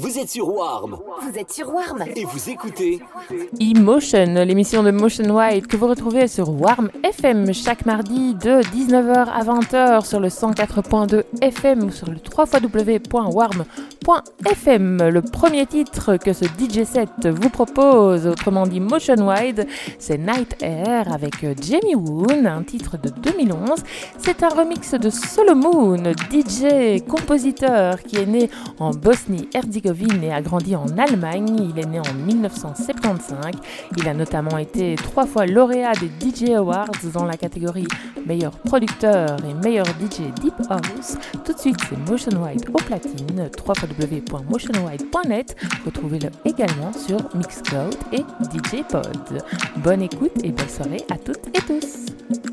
Vous êtes sur Warm. Vous êtes sur Warm. Et vous écoutez Emotion, l'émission de Motion White que vous retrouvez sur Warm FM chaque mardi de 19h à 20h sur le 104.2 FM ou sur le www.warm.fm. Le premier titre que ce DJ set vous propose, autrement dit Motion Wide, c'est Night Air avec Jamie Woon, un titre de 2011. C'est un remix de Solomon, DJ, compositeur qui est né en Bosnie-Herzégovine et a grandi en Allemagne. Il est né en 1975. Il a notamment été trois fois lauréat des DJ Awards dans la catégorie meilleur producteur et meilleur DJ Deep House. Tout de suite, c'est Motion White au platine, www.motionwhite.net. Retrouvez-le également sur Mixcloud et DJ Pod. Bonne écoute et belle soirée à toutes et tous.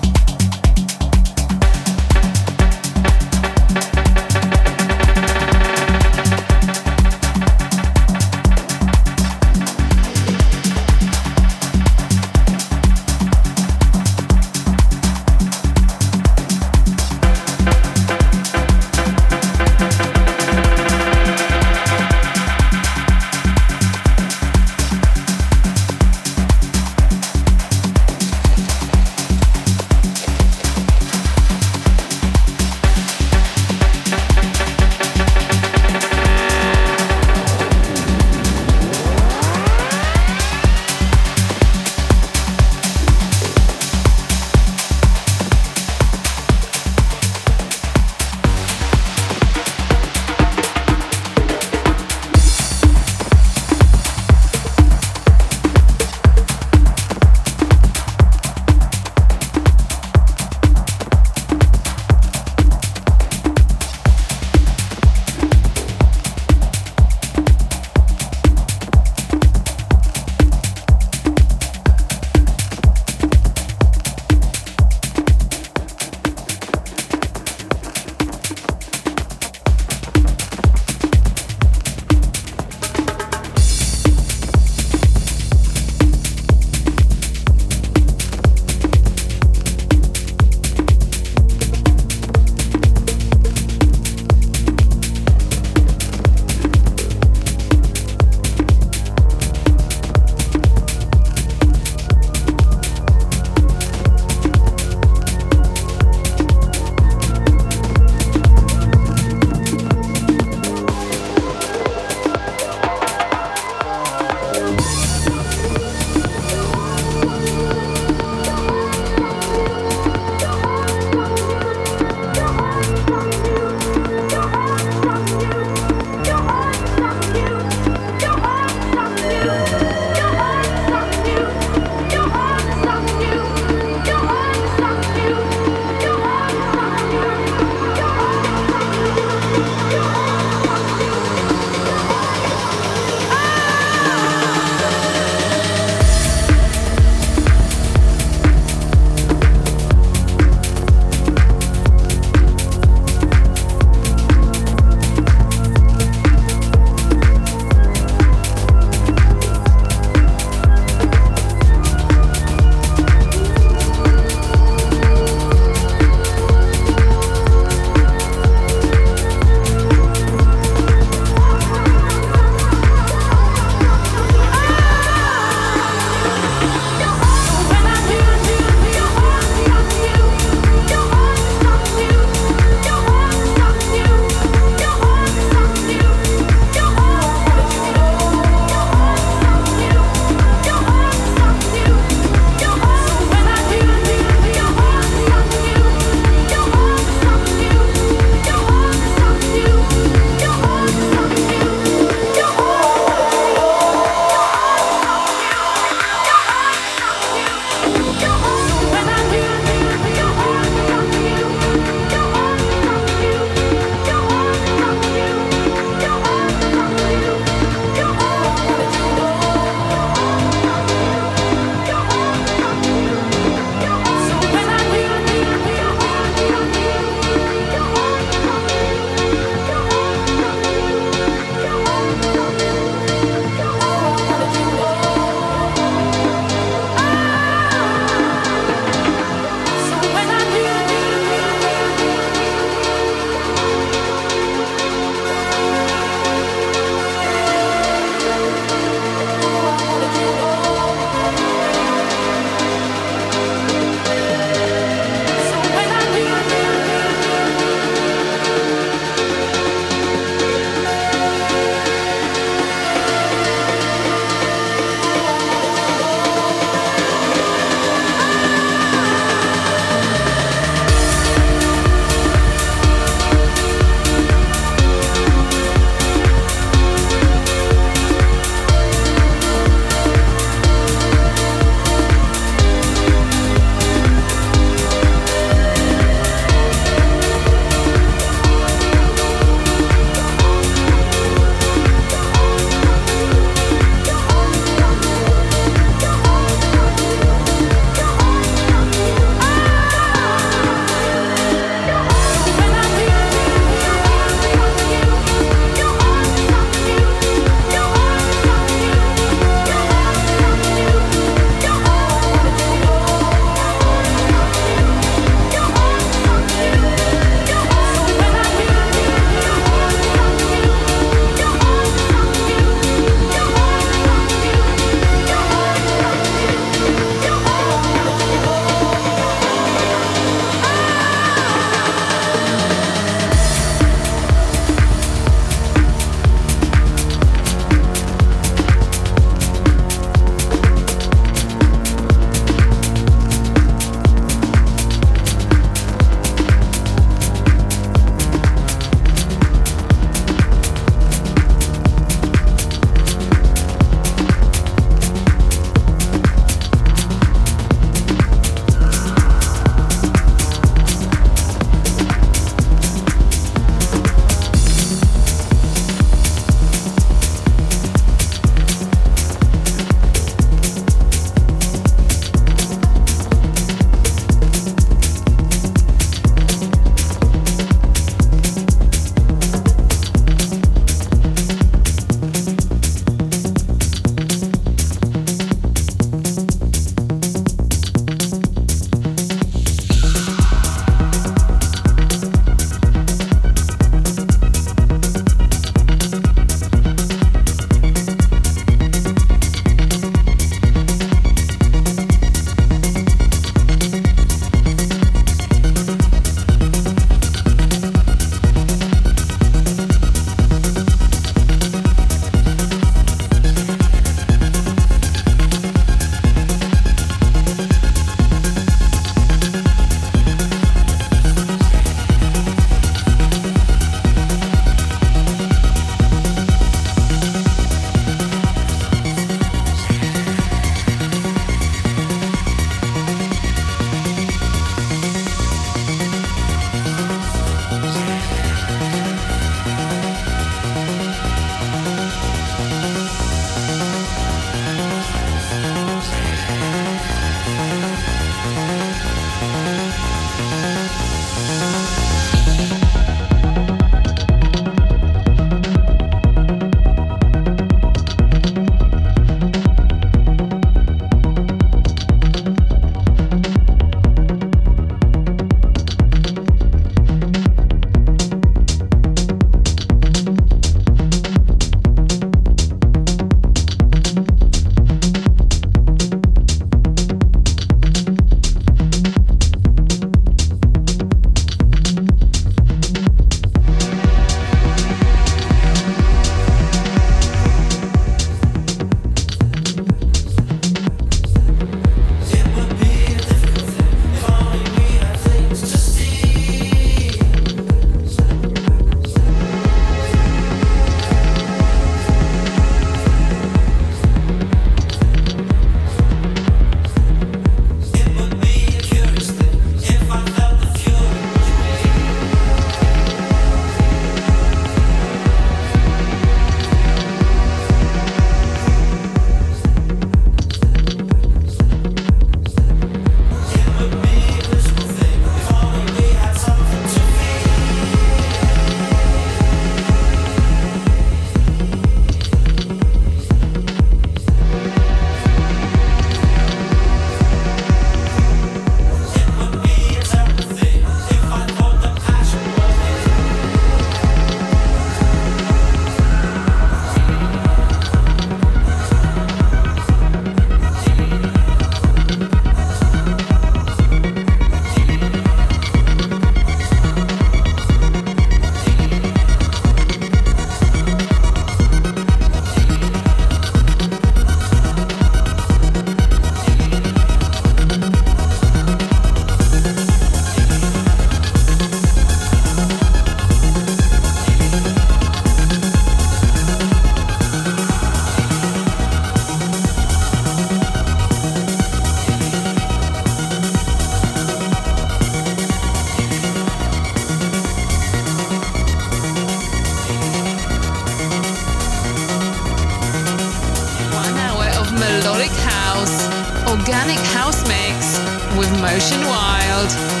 Organic House Mix with Motion Wild.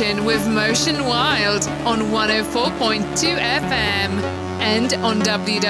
With Motion Wild on 104.2 FM and on www.warm.fm.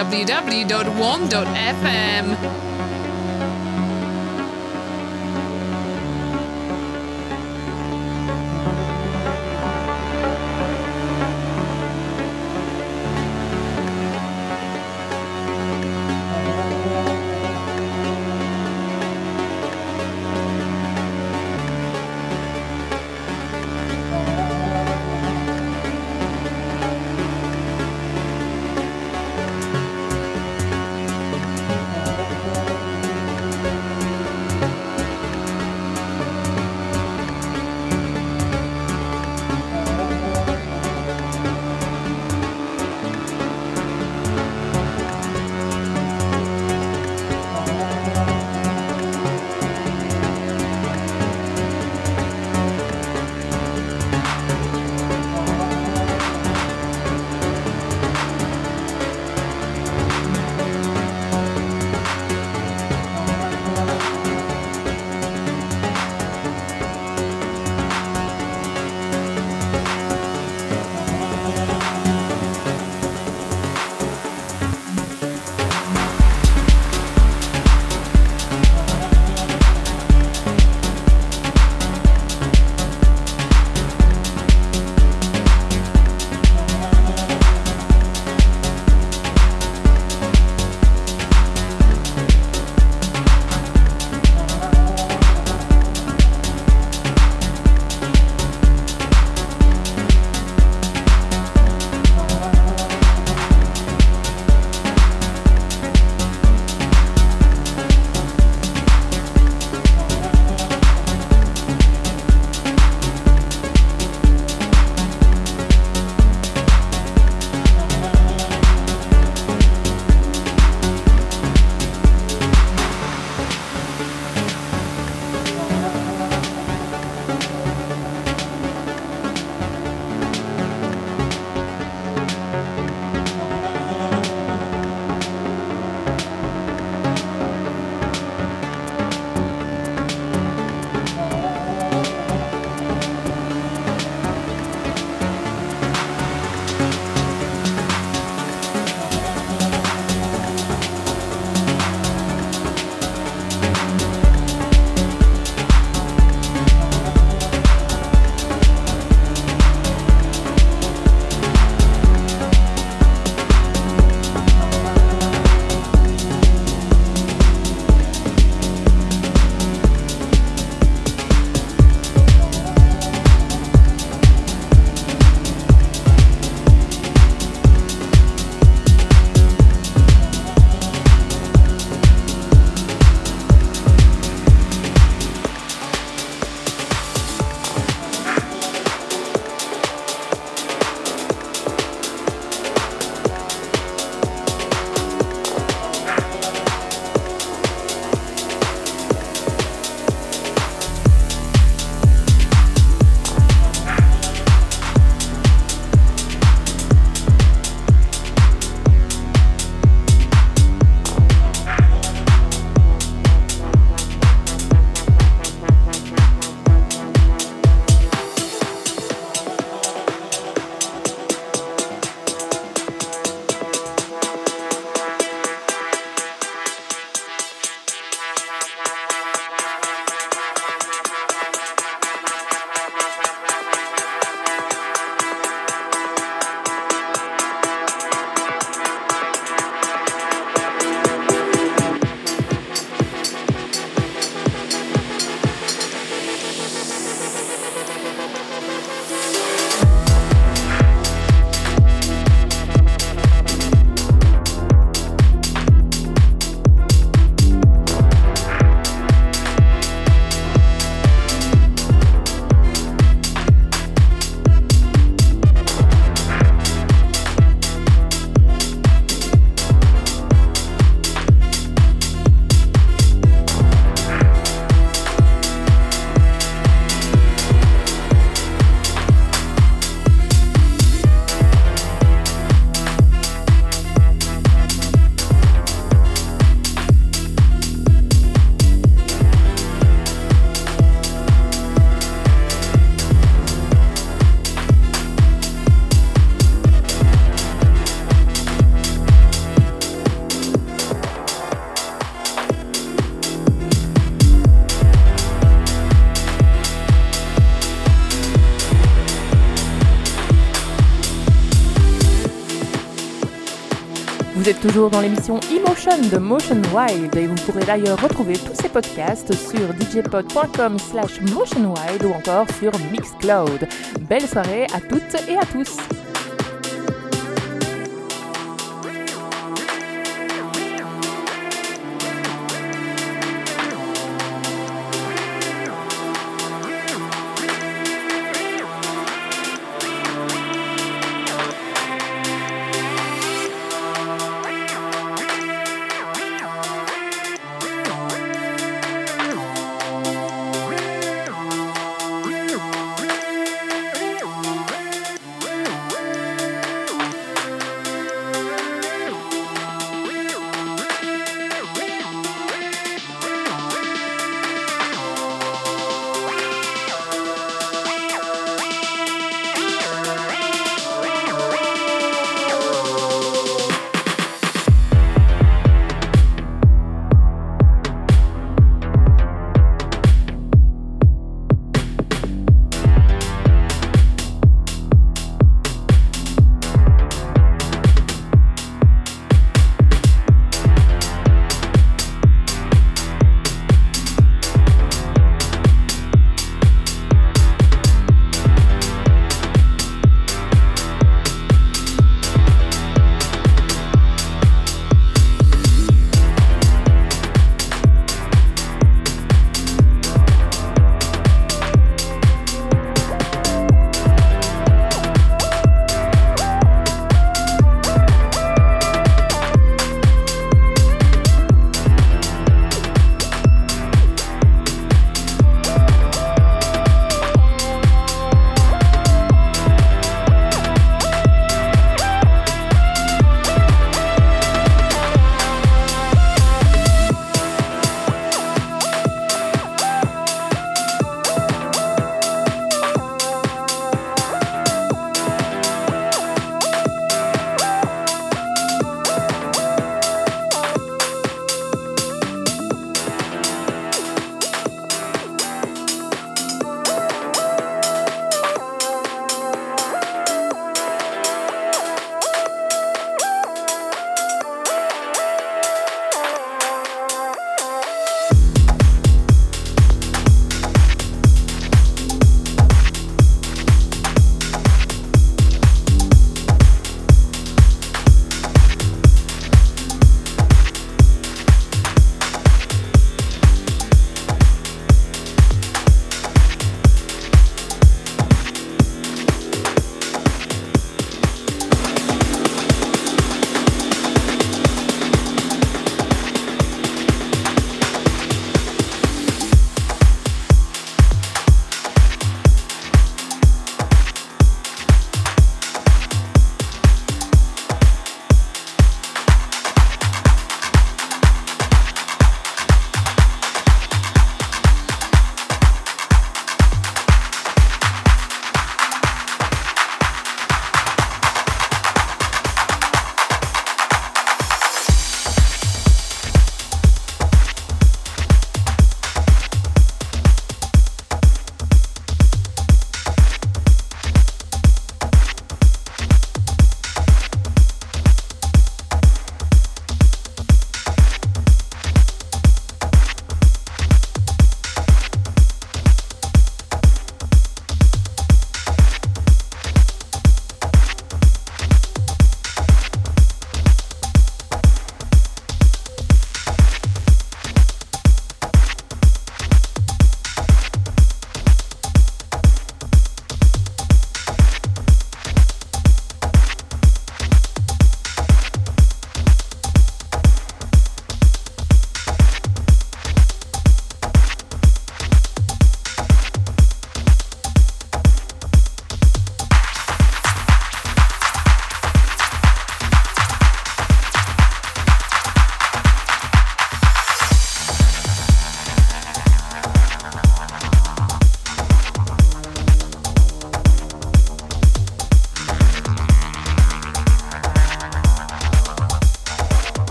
toujours dans l'émission Emotion de Motion Wild et vous pourrez d'ailleurs retrouver tous ces podcasts sur djpod.com slash motionwide ou encore sur Mixcloud. Belle soirée à toutes et à tous.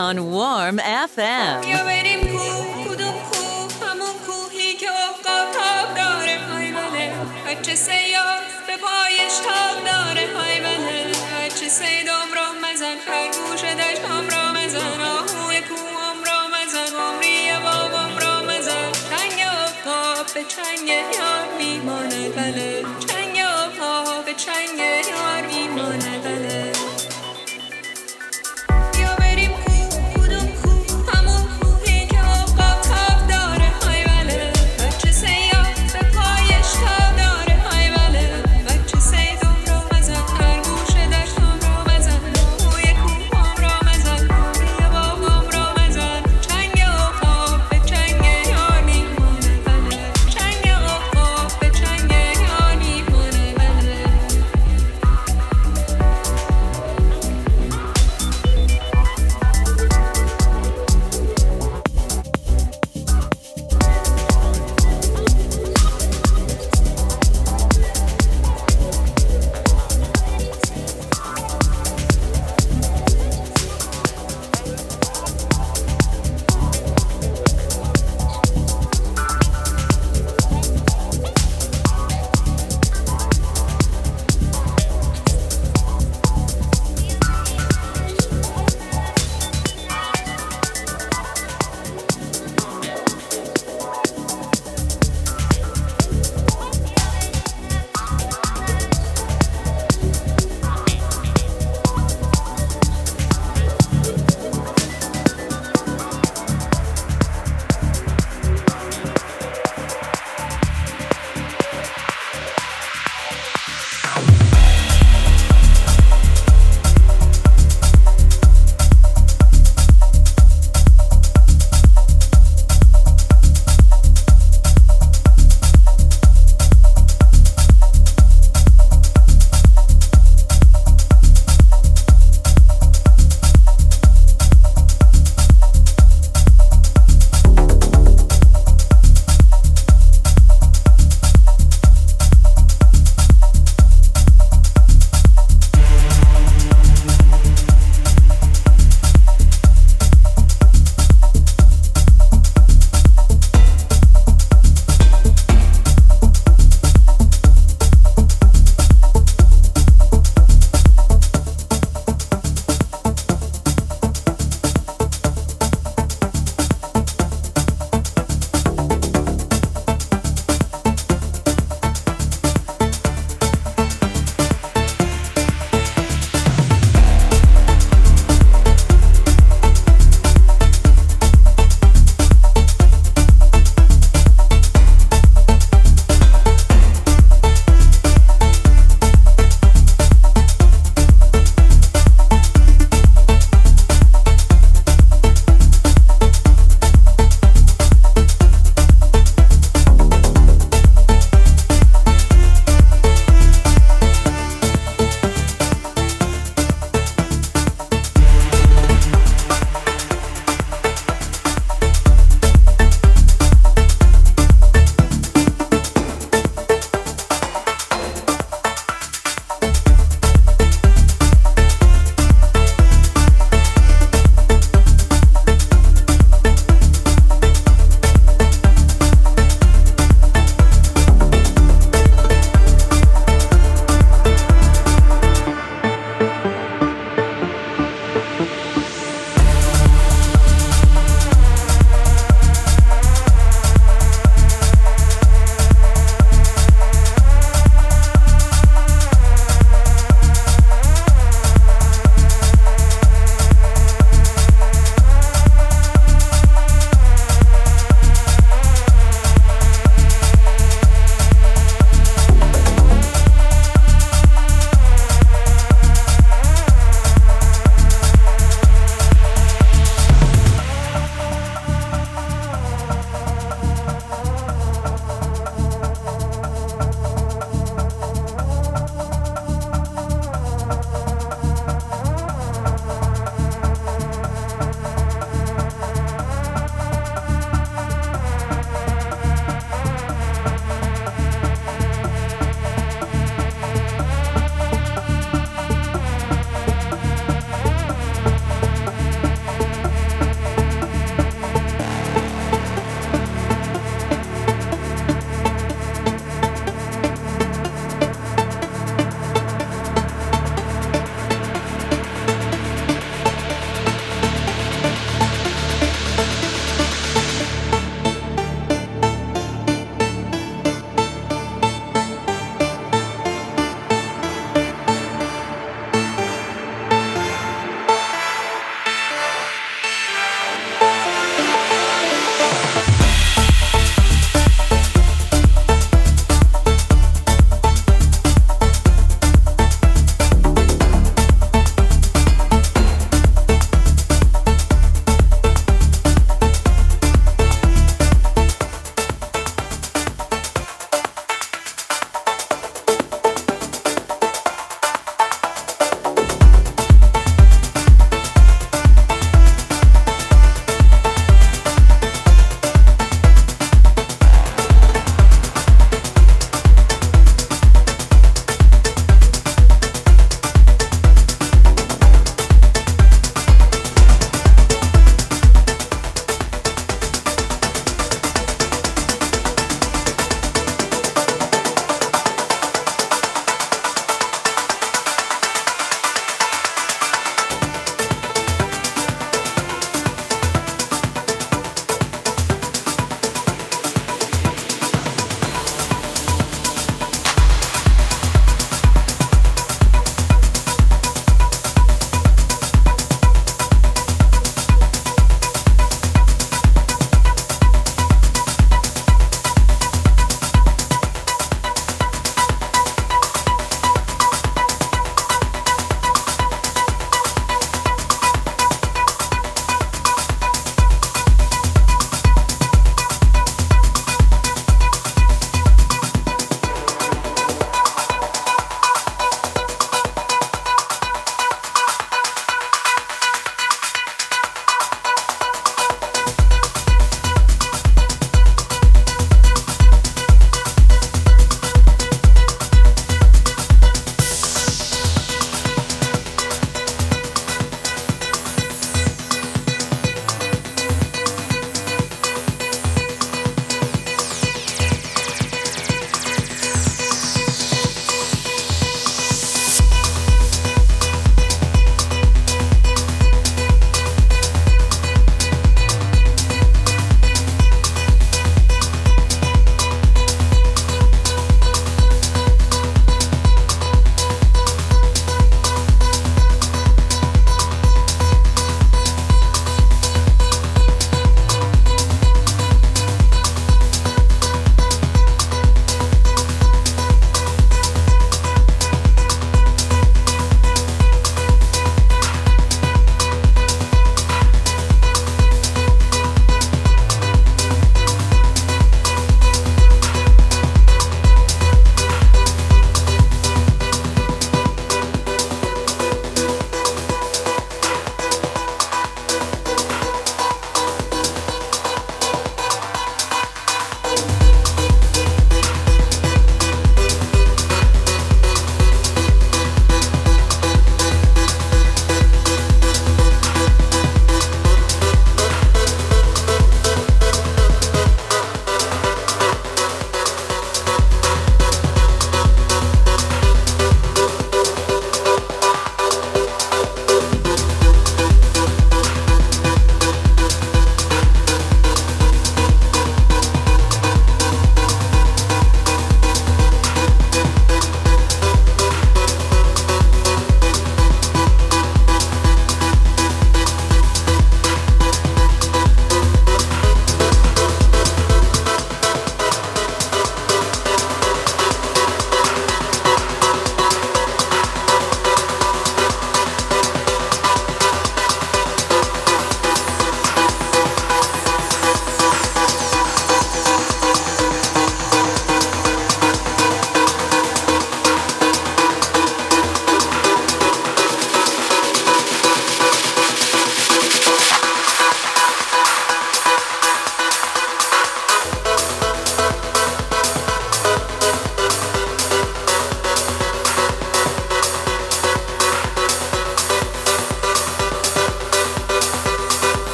On Warm FM.